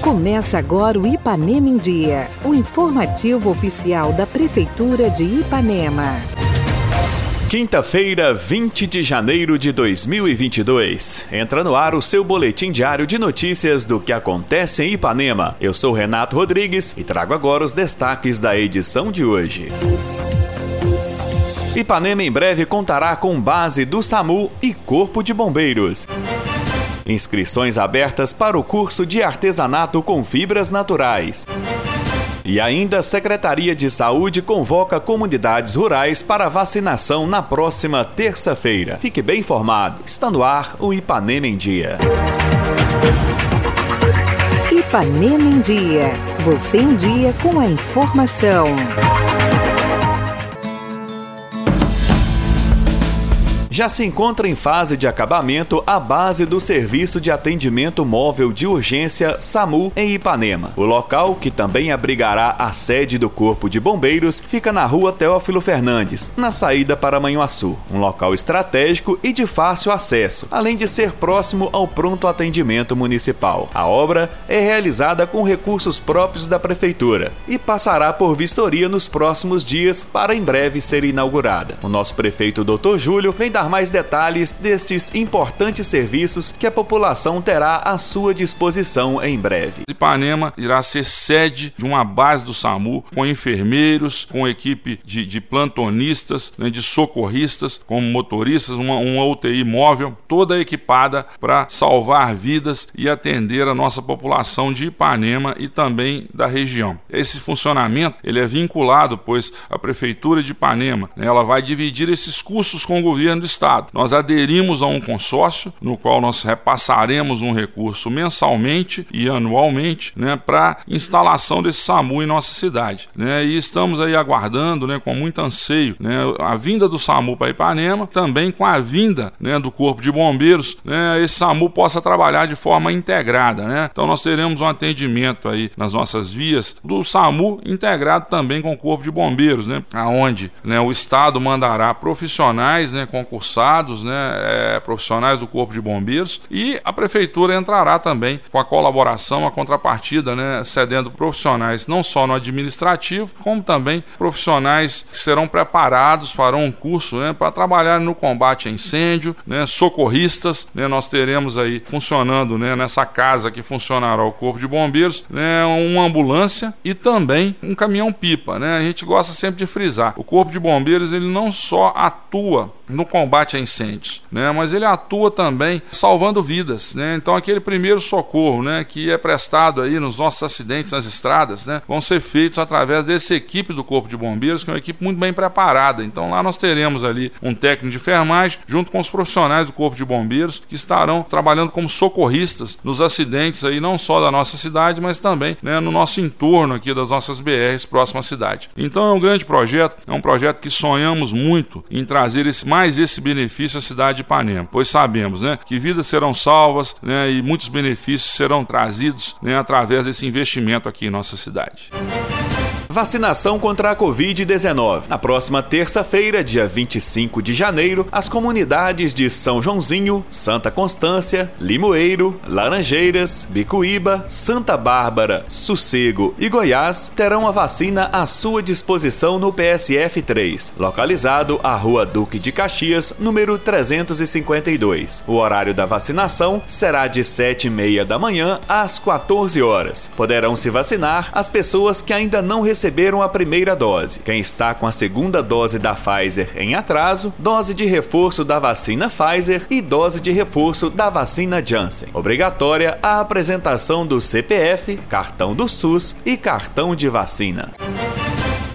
Começa agora o Ipanema em Dia, o informativo oficial da Prefeitura de Ipanema. Quinta-feira, 20 de janeiro de 2022. Entra no ar o seu boletim diário de notícias do que acontece em Ipanema. Eu sou Renato Rodrigues e trago agora os destaques da edição de hoje. Ipanema em breve contará com base do SAMU e Corpo de Bombeiros. Inscrições abertas para o curso de artesanato com fibras naturais. E ainda a Secretaria de Saúde convoca comunidades rurais para vacinação na próxima terça-feira. Fique bem informado. Está no ar o Ipanema em Dia. Ipanema em Dia. Você em dia com a informação. Já se encontra em fase de acabamento a base do Serviço de Atendimento Móvel de Urgência SAMU em Ipanema. O local, que também abrigará a sede do Corpo de Bombeiros, fica na rua Teófilo Fernandes, na saída para Manhuaçu. Um local estratégico e de fácil acesso, além de ser próximo ao pronto atendimento municipal. A obra é realizada com recursos próprios da Prefeitura e passará por vistoria nos próximos dias para em breve ser inaugurada. O nosso prefeito Dr. Júlio vem dar mais detalhes destes importantes serviços que a população terá à sua disposição em breve. Ipanema irá ser sede de uma base do SAMU com enfermeiros, com equipe de, de plantonistas, né, de socorristas, como motoristas, uma, uma UTI móvel, toda equipada para salvar vidas e atender a nossa população de Ipanema e também da região. Esse funcionamento ele é vinculado, pois a prefeitura de Ipanema né, ela vai dividir esses custos com o governo do Estado. Nós aderimos a um consórcio no qual nós repassaremos um recurso mensalmente e anualmente né, para instalação desse SAMU em nossa cidade. Né, e estamos aí aguardando né, com muito anseio né, a vinda do SAMU para Ipanema, também com a vinda né, do Corpo de Bombeiros, né, esse SAMU possa trabalhar de forma integrada. Né? Então nós teremos um atendimento aí nas nossas vias do SAMU integrado também com o Corpo de Bombeiros, né, aonde né, o Estado mandará profissionais né, concursados concursados, né, é, profissionais do Corpo de Bombeiros, e a Prefeitura entrará também com a colaboração, a contrapartida, né, cedendo profissionais não só no administrativo, como também profissionais que serão preparados, farão um curso né, para trabalhar no combate a incêndio, né, socorristas. Né, nós teremos aí funcionando né, nessa casa que funcionará o Corpo de Bombeiros, né, uma ambulância e também um caminhão-pipa. Né? A gente gosta sempre de frisar: o Corpo de Bombeiros ele não só atua no combate a incêndios, né? Mas ele atua também salvando vidas, né? Então aquele primeiro socorro, né, que é prestado aí nos nossos acidentes nas estradas, né, vão ser feitos através dessa equipe do Corpo de Bombeiros, que é uma equipe muito bem preparada. Então lá nós teremos ali um técnico de enfermagem junto com os profissionais do Corpo de Bombeiros que estarão trabalhando como socorristas nos acidentes aí não só da nossa cidade, mas também, né, no nosso entorno aqui das nossas BRs próxima à cidade. Então é um grande projeto, é um projeto que sonhamos muito em trazer esse mais mais esse benefício à cidade de Ipanema, pois sabemos né, que vidas serão salvas né, e muitos benefícios serão trazidos né, através desse investimento aqui em nossa cidade. Vacinação contra a Covid-19. Na próxima terça-feira, dia 25 de janeiro, as comunidades de São Joãozinho, Santa Constância, Limoeiro, Laranjeiras, Bicuíba, Santa Bárbara, Sossego e Goiás terão a vacina à sua disposição no PSF 3, localizado à Rua Duque de Caxias, número 352. O horário da vacinação será de 7 e meia da manhã às 14 horas. Poderão se vacinar as pessoas que ainda não receberam receberam a primeira dose. Quem está com a segunda dose da Pfizer em atraso, dose de reforço da vacina Pfizer e dose de reforço da vacina Janssen. Obrigatória a apresentação do CPF, cartão do SUS e cartão de vacina.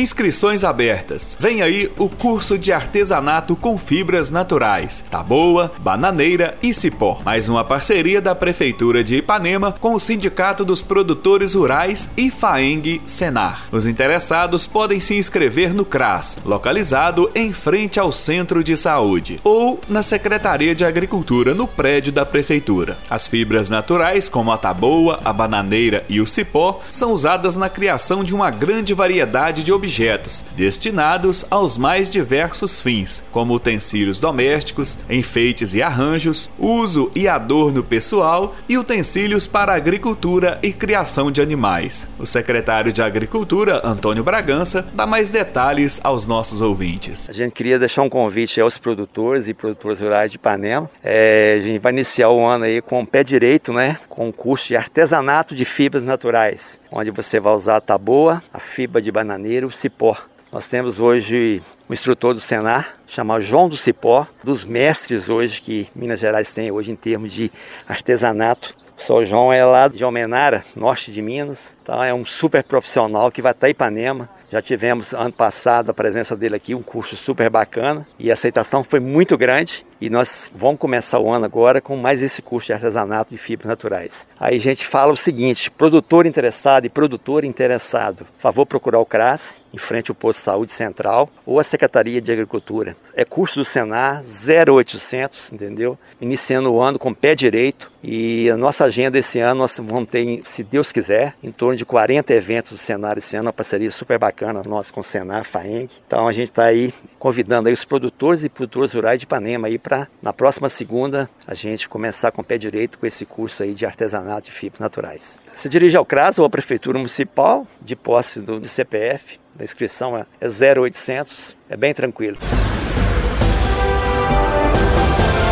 Inscrições abertas. Vem aí o curso de artesanato com fibras naturais, taboa, bananeira e cipó. Mais uma parceria da Prefeitura de Ipanema com o Sindicato dos Produtores Rurais e Faeng Senar. Os interessados podem se inscrever no CRAS, localizado em frente ao Centro de Saúde, ou na Secretaria de Agricultura, no prédio da Prefeitura. As fibras naturais, como a taboa, a bananeira e o cipó, são usadas na criação de uma grande variedade de objetos objetos destinados aos mais diversos fins, como utensílios domésticos, enfeites e arranjos, uso e adorno pessoal e utensílios para agricultura e criação de animais. O secretário de Agricultura, Antônio Bragança, dá mais detalhes aos nossos ouvintes. A gente queria deixar um convite aos produtores e produtoras rurais de Ipanema. É, a gente vai iniciar o ano aí com o pé direito, né? Com um curso de artesanato de fibras naturais, onde você vai usar a taboa, a fibra de bananeira, o cipó. Nós temos hoje um instrutor do Senar, chamado João do Cipó, dos mestres hoje que Minas Gerais tem hoje em termos de artesanato. São João é lá de Almenara, norte de Minas, então é um super profissional que vai até Ipanema. Já tivemos ano passado a presença dele aqui, um curso super bacana e a aceitação foi muito grande. E nós vamos começar o ano agora com mais esse curso de artesanato de fibras naturais. Aí a gente fala o seguinte: produtor interessado e produtor interessado, favor procurar o CRAS, em frente ao posto de saúde central, ou a Secretaria de Agricultura. É curso do Senar 0800, entendeu? Iniciando o ano com pé direito. E a nossa agenda esse ano, nós vamos ter, se Deus quiser, em torno de 40 eventos do Senar esse ano, uma parceria super bacana nossa com o Senar, FAENG. Então a gente está aí convidando aí os produtores e produtoras rurais de Ipanema aí para na próxima segunda a gente começar com o pé direito com esse curso aí de artesanato de fibras naturais. Se dirige ao CRAS ou à Prefeitura Municipal, de posse do CPF, a inscrição é 0800, é bem tranquilo.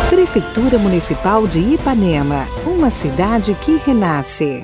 Prefeitura Municipal de Ipanema, uma cidade que renasce.